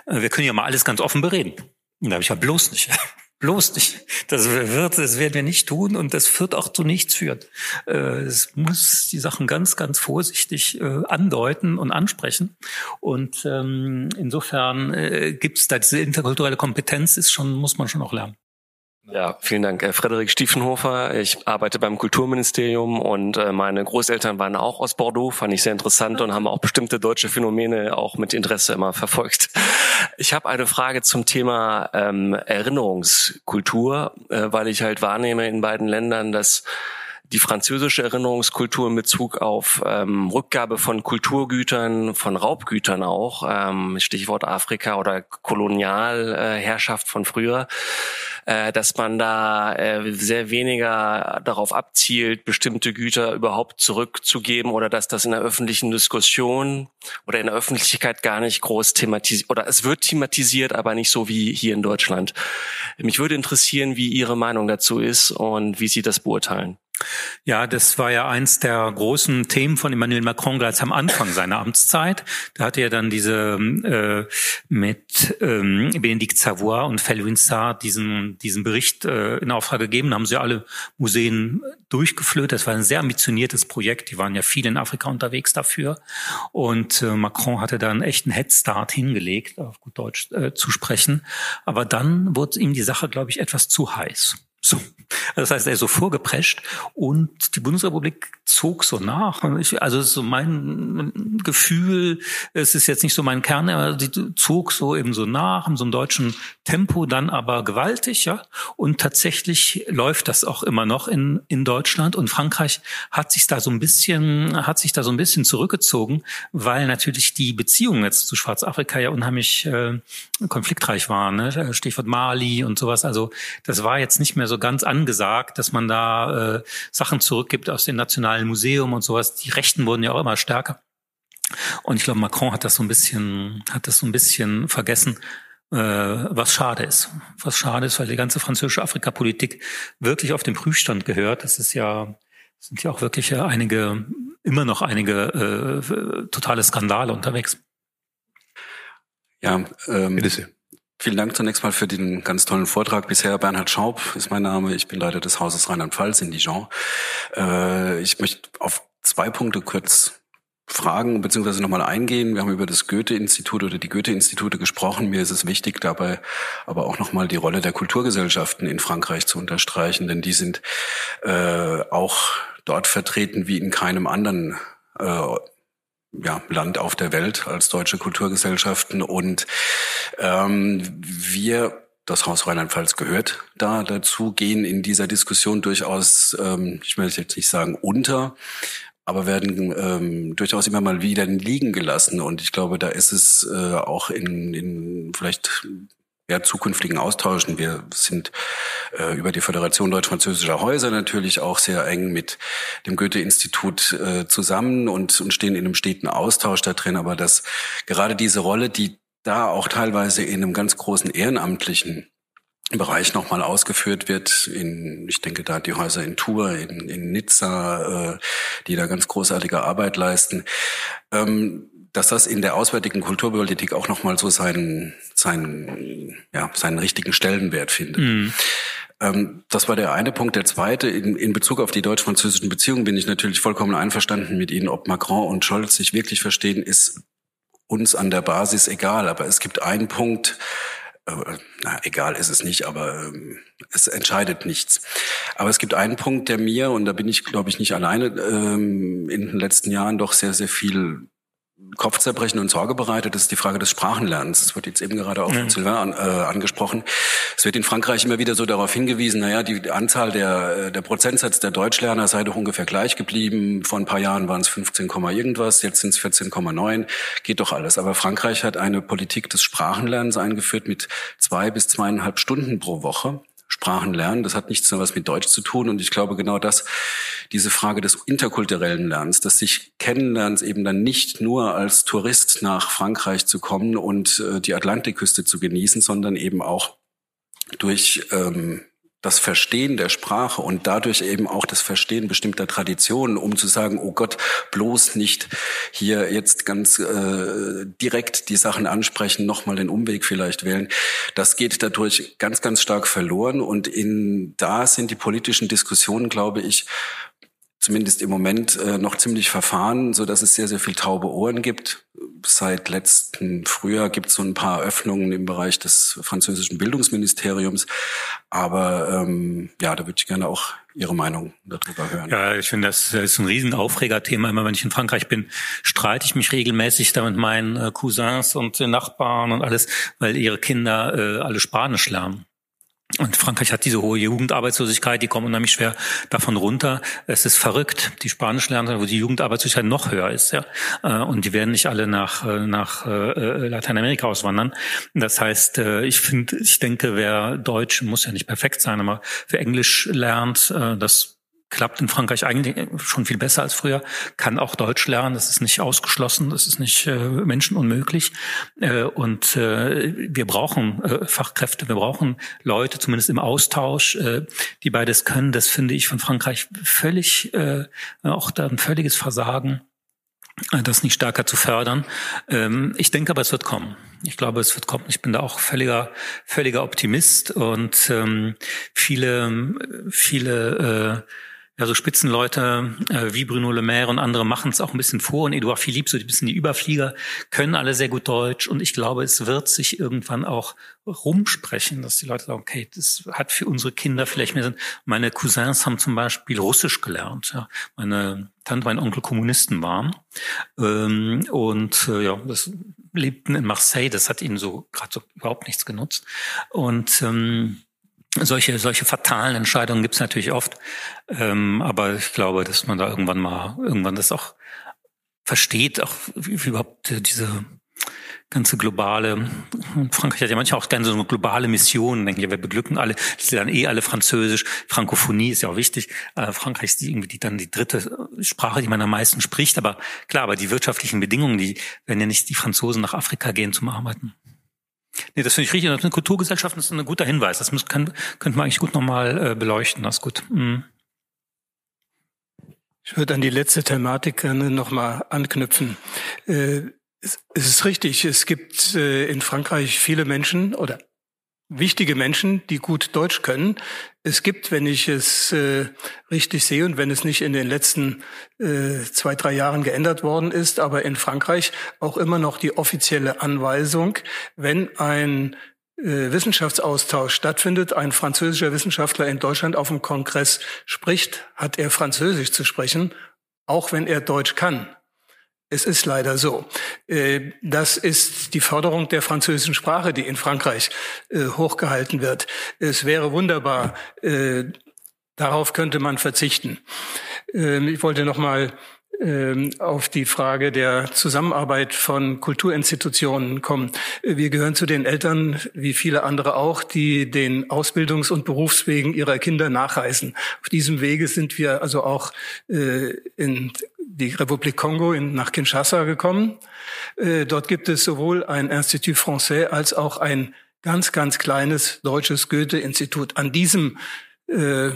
Äh, wir können ja mal alles ganz offen bereden. Und da habe ich ja bloß nicht. bloß nicht. Das wird, das werden wir nicht tun und das wird auch zu nichts führen. Äh, es muss die Sachen ganz, ganz vorsichtig äh, andeuten und ansprechen. Und ähm, insofern gibt es da diese interkulturelle Kompetenz, ist schon, muss man schon auch lernen. Ja, vielen Dank. Äh, Frederik Stiefenhofer. Ich arbeite beim Kulturministerium und äh, meine Großeltern waren auch aus Bordeaux, fand ich sehr interessant und haben auch bestimmte deutsche Phänomene auch mit Interesse immer verfolgt. Ich habe eine Frage zum Thema ähm, Erinnerungskultur, äh, weil ich halt wahrnehme in beiden Ländern, dass die französische Erinnerungskultur in Bezug auf ähm, Rückgabe von Kulturgütern, von Raubgütern auch, ähm, Stichwort Afrika oder Kolonialherrschaft von früher, äh, dass man da äh, sehr weniger darauf abzielt, bestimmte Güter überhaupt zurückzugeben oder dass das in der öffentlichen Diskussion oder in der Öffentlichkeit gar nicht groß thematisiert oder es wird thematisiert, aber nicht so wie hier in Deutschland. Mich würde interessieren, wie Ihre Meinung dazu ist und wie Sie das beurteilen. Ja, das war ja eins der großen Themen von Emmanuel Macron gleich am Anfang seiner Amtszeit. Da hatte er dann diese äh, mit ähm, Benedikt Savoy und Felwin Sarr diesen diesen Bericht äh, in Auftrag gegeben. Da haben sie alle Museen durchgeflöht. Das war ein sehr ambitioniertes Projekt. Die waren ja viel in Afrika unterwegs dafür. Und äh, Macron hatte da einen echten Headstart hingelegt, auf gut Deutsch äh, zu sprechen. Aber dann wurde ihm die Sache, glaube ich, etwas zu heiß. So. Das heißt, er ist so vorgeprescht und die Bundesrepublik zog so nach. Also so mein Gefühl, es ist jetzt nicht so mein Kern, aber die zog so eben so nach, in so einem deutschen Tempo, dann aber gewaltig, ja. Und tatsächlich läuft das auch immer noch in, in Deutschland und Frankreich hat sich da so ein bisschen, hat sich da so ein bisschen zurückgezogen, weil natürlich die Beziehungen jetzt zu Schwarzafrika ja unheimlich äh, konfliktreich waren, ne? Stichwort Mali und sowas. Also das war jetzt nicht mehr so ganz angesagt, dass man da äh, Sachen zurückgibt aus dem Nationalen Museum und sowas. Die Rechten wurden ja auch immer stärker. Und ich glaube, Macron hat das so ein bisschen, hat das so ein bisschen vergessen, äh, was schade ist. Was schade ist, weil die ganze französische Afrikapolitik wirklich auf den Prüfstand gehört. Das ist ja, sind ja auch wirklich einige, immer noch einige äh, totale Skandale unterwegs. Ja, ähm, Bitte sehr. Vielen Dank zunächst mal für den ganz tollen Vortrag bisher. Bernhard Schaub ist mein Name. Ich bin Leiter des Hauses Rheinland-Pfalz in Dijon. Äh, ich möchte auf zwei Punkte kurz fragen bzw. nochmal eingehen. Wir haben über das Goethe-Institut oder die Goethe-Institute gesprochen. Mir ist es wichtig, dabei aber auch nochmal die Rolle der Kulturgesellschaften in Frankreich zu unterstreichen, denn die sind äh, auch dort vertreten wie in keinem anderen äh, ja, Land auf der Welt als deutsche Kulturgesellschaften. Und ähm, wir, das Haus Rheinland-Pfalz gehört da dazu, gehen in dieser Diskussion durchaus, ähm, ich möchte jetzt nicht sagen unter, aber werden ähm, durchaus immer mal wieder liegen gelassen. Und ich glaube, da ist es äh, auch in, in vielleicht ja, zukünftigen austauschen. Wir sind äh, über die Föderation Deutsch-Französischer Häuser natürlich auch sehr eng mit dem Goethe-Institut äh, zusammen und, und stehen in einem steten Austausch da drin. Aber dass gerade diese Rolle, die da auch teilweise in einem ganz großen ehrenamtlichen Bereich nochmal ausgeführt wird. In, ich denke da die Häuser in Tours, in, in Nizza, äh, die da ganz großartige Arbeit leisten. Ähm, dass das in der auswärtigen Kulturpolitik auch nochmal so seinen, seinen, ja, seinen richtigen Stellenwert findet. Mhm. Ähm, das war der eine Punkt. Der zweite, in, in Bezug auf die deutsch-französischen Beziehungen bin ich natürlich vollkommen einverstanden mit Ihnen. Ob Macron und Scholz sich wirklich verstehen, ist uns an der Basis egal. Aber es gibt einen Punkt, äh, na, egal ist es nicht, aber ähm, es entscheidet nichts. Aber es gibt einen Punkt, der mir, und da bin ich, glaube ich, nicht alleine, ähm, in den letzten Jahren doch sehr, sehr viel Kopfzerbrechen und Sorge bereitet, das ist die Frage des Sprachenlernens. Das wird jetzt eben gerade auch von Sylvain an, äh, angesprochen. Es wird in Frankreich immer wieder so darauf hingewiesen, naja, die Anzahl der, äh, der Prozentsatz der Deutschlerner sei doch ungefähr gleich geblieben. Vor ein paar Jahren waren es 15, irgendwas, jetzt sind es 14,9. Geht doch alles. Aber Frankreich hat eine Politik des Sprachenlernens eingeführt mit zwei bis zweieinhalb Stunden pro Woche. Sprachen lernen. Das hat nichts mehr was mit Deutsch zu tun. Und ich glaube genau das, diese Frage des interkulturellen Lernens, des sich Kennenlernens eben dann nicht nur als Tourist nach Frankreich zu kommen und äh, die Atlantikküste zu genießen, sondern eben auch durch ähm, das Verstehen der Sprache und dadurch eben auch das Verstehen bestimmter Traditionen, um zu sagen, oh Gott, bloß nicht hier jetzt ganz äh, direkt die Sachen ansprechen, nochmal den Umweg vielleicht wählen. Das geht dadurch ganz, ganz stark verloren und in da sind die politischen Diskussionen, glaube ich, zumindest im Moment äh, noch ziemlich verfahren, so dass es sehr, sehr viel taube Ohren gibt. Seit letzten Frühjahr gibt es so ein paar Öffnungen im Bereich des französischen Bildungsministeriums. Aber ähm, ja, da würde ich gerne auch Ihre Meinung darüber hören. Ja, ich finde, das ist ein Riesenaufregerthema. Immer wenn ich in Frankreich bin, streite ich mich regelmäßig da mit meinen äh, Cousins und den Nachbarn und alles, weil ihre Kinder äh, alle Spanisch lernen. Und Frankreich hat diese hohe Jugendarbeitslosigkeit, die kommen unheimlich schwer davon runter. Es ist verrückt. Die Spanisch lernen, wo die Jugendarbeitslosigkeit noch höher ist, ja. Äh, und die werden nicht alle nach, äh, nach äh, Lateinamerika auswandern. Das heißt, ich finde, ich denke, wer Deutsch muss ja nicht perfekt sein, aber wer Englisch lernt, das klappt in Frankreich eigentlich schon viel besser als früher, kann auch Deutsch lernen, das ist nicht ausgeschlossen, das ist nicht äh, menschenunmöglich. Äh, und äh, wir brauchen äh, Fachkräfte, wir brauchen Leute, zumindest im Austausch, äh, die beides können. Das finde ich von Frankreich völlig, äh, auch da ein völliges Versagen äh, das nicht stärker zu fördern. Ähm, ich denke aber, es wird kommen. Ich glaube, es wird kommen. Ich bin da auch völliger, völliger Optimist und ähm, viele, viele äh, ja, so Spitzenleute äh, wie Bruno Le Maire und andere machen es auch ein bisschen vor und Edouard Philippe, so ein bisschen die Überflieger, können alle sehr gut Deutsch und ich glaube, es wird sich irgendwann auch rumsprechen, dass die Leute sagen, okay, das hat für unsere Kinder vielleicht mehr Sinn. Meine Cousins haben zum Beispiel Russisch gelernt. Ja. Meine Tante, mein Onkel Kommunisten waren ähm, und äh, ja, das lebten in Marseille. Das hat ihnen so gerade so überhaupt nichts genutzt und ähm, solche, solche fatalen Entscheidungen gibt's natürlich oft. Ähm, aber ich glaube, dass man da irgendwann mal, irgendwann das auch versteht, auch wie, wie überhaupt diese ganze globale, Frankreich hat ja manchmal auch gerne so eine globale Mission, denke ich, wir beglücken alle, die lernen eh alle Französisch, Frankophonie ist ja auch wichtig, äh, Frankreich ist die, irgendwie die, dann die dritte Sprache, die man am meisten spricht, aber klar, aber die wirtschaftlichen Bedingungen, die werden ja nicht die Franzosen nach Afrika gehen zum Arbeiten. Nee, das finde ich richtig. Eine Kulturgesellschaft ist ein guter Hinweis. Das muss, kann, könnte man eigentlich gut nochmal äh, beleuchten. Das ist gut. Mhm. Ich würde an die letzte Thematik gerne nochmal anknüpfen. Äh, es, es ist richtig, es gibt äh, in Frankreich viele Menschen oder wichtige Menschen, die gut Deutsch können. Es gibt, wenn ich es äh, richtig sehe und wenn es nicht in den letzten äh, zwei, drei Jahren geändert worden ist, aber in Frankreich auch immer noch die offizielle Anweisung, wenn ein äh, Wissenschaftsaustausch stattfindet, ein französischer Wissenschaftler in Deutschland auf dem Kongress spricht, hat er Französisch zu sprechen, auch wenn er Deutsch kann. Es ist leider so. Äh, das ist die Förderung der französischen Sprache, die in Frankreich äh, hochgehalten wird. Es wäre wunderbar, äh, darauf könnte man verzichten. Ähm, ich wollte noch mal auf die Frage der Zusammenarbeit von Kulturinstitutionen kommen. Wir gehören zu den Eltern, wie viele andere auch, die den Ausbildungs- und Berufswegen ihrer Kinder nachreisen. Auf diesem Wege sind wir also auch in die Republik Kongo in, nach Kinshasa gekommen. Äh, dort gibt es sowohl ein Institut Français als auch ein ganz, ganz kleines deutsches Goethe-Institut. An diesem äh,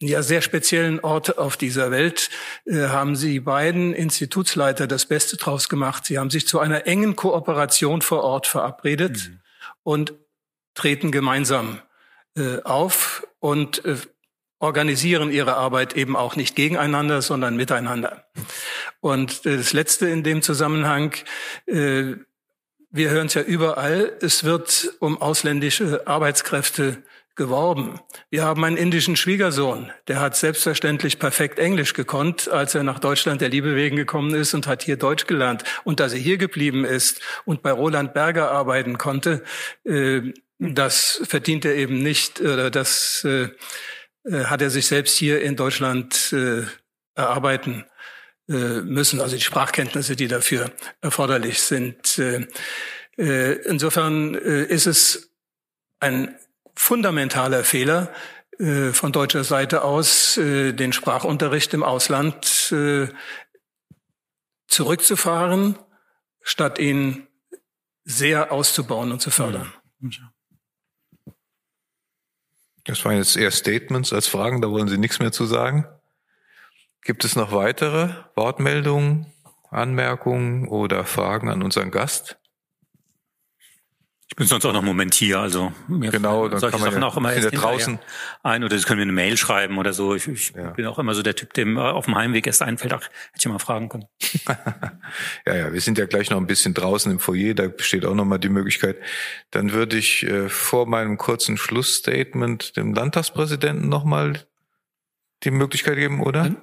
ja sehr speziellen Ort auf dieser Welt äh, haben sie beiden Institutsleiter das Beste draus gemacht. Sie haben sich zu einer engen Kooperation vor Ort verabredet mhm. und treten gemeinsam äh, auf und äh, organisieren ihre Arbeit eben auch nicht gegeneinander, sondern miteinander. Und äh, das Letzte in dem Zusammenhang, äh, wir hören es ja überall, es wird um ausländische Arbeitskräfte geworben. Wir haben einen indischen Schwiegersohn, der hat selbstverständlich perfekt Englisch gekonnt, als er nach Deutschland der Liebe wegen gekommen ist und hat hier Deutsch gelernt. Und dass er hier geblieben ist und bei Roland Berger arbeiten konnte, äh, das verdient er eben nicht, oder das äh, hat er sich selbst hier in Deutschland äh, erarbeiten äh, müssen, also die Sprachkenntnisse, die dafür erforderlich sind. Äh, äh, insofern äh, ist es ein fundamentaler Fehler äh, von deutscher Seite aus, äh, den Sprachunterricht im Ausland äh, zurückzufahren, statt ihn sehr auszubauen und zu fördern. Ja. Das waren jetzt eher Statements als Fragen, da wollen Sie nichts mehr zu sagen. Gibt es noch weitere Wortmeldungen, Anmerkungen oder Fragen an unseren Gast? Ich bin sonst auch noch einen Moment hier, also mir genau, dann solche kann man Sachen ja, auch immer erst draußen ein oder Sie können mir eine Mail schreiben oder so. Ich, ich ja. bin auch immer so der Typ, dem auf dem Heimweg erst einfällt, ach, hätte ich mal fragen können. ja, ja, wir sind ja gleich noch ein bisschen draußen im Foyer, da besteht auch noch mal die Möglichkeit. Dann würde ich äh, vor meinem kurzen Schlussstatement dem Landtagspräsidenten noch mal die Möglichkeit geben, oder?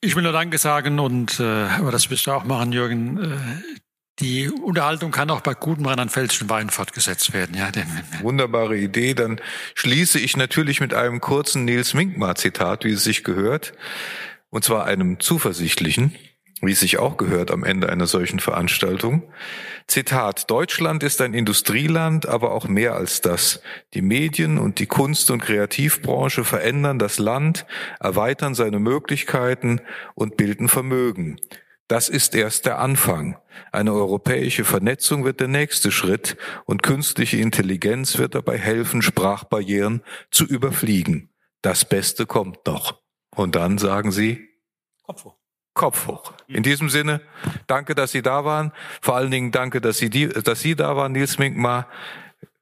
Ich will nur Danke sagen und äh, aber das wirst du auch machen, Jürgen. Äh, die Unterhaltung kann auch bei gutem rheinland-pfälzischen Wein fortgesetzt werden. Ja, Wunderbare Idee. Dann schließe ich natürlich mit einem kurzen Nils Minkmar-Zitat, wie es sich gehört. Und zwar einem zuversichtlichen, wie es sich auch gehört am Ende einer solchen Veranstaltung. Zitat, Deutschland ist ein Industrieland, aber auch mehr als das. Die Medien und die Kunst- und Kreativbranche verändern das Land, erweitern seine Möglichkeiten und bilden Vermögen. Das ist erst der Anfang. Eine europäische Vernetzung wird der nächste Schritt und künstliche Intelligenz wird dabei helfen, Sprachbarrieren zu überfliegen. Das Beste kommt noch. Und dann sagen Sie Kopf hoch. Kopf hoch. In diesem Sinne, danke, dass Sie da waren. Vor allen Dingen danke, dass Sie, die, dass Sie da waren, Nils Minkmar.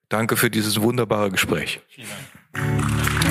Danke für dieses wunderbare Gespräch. Vielen Dank.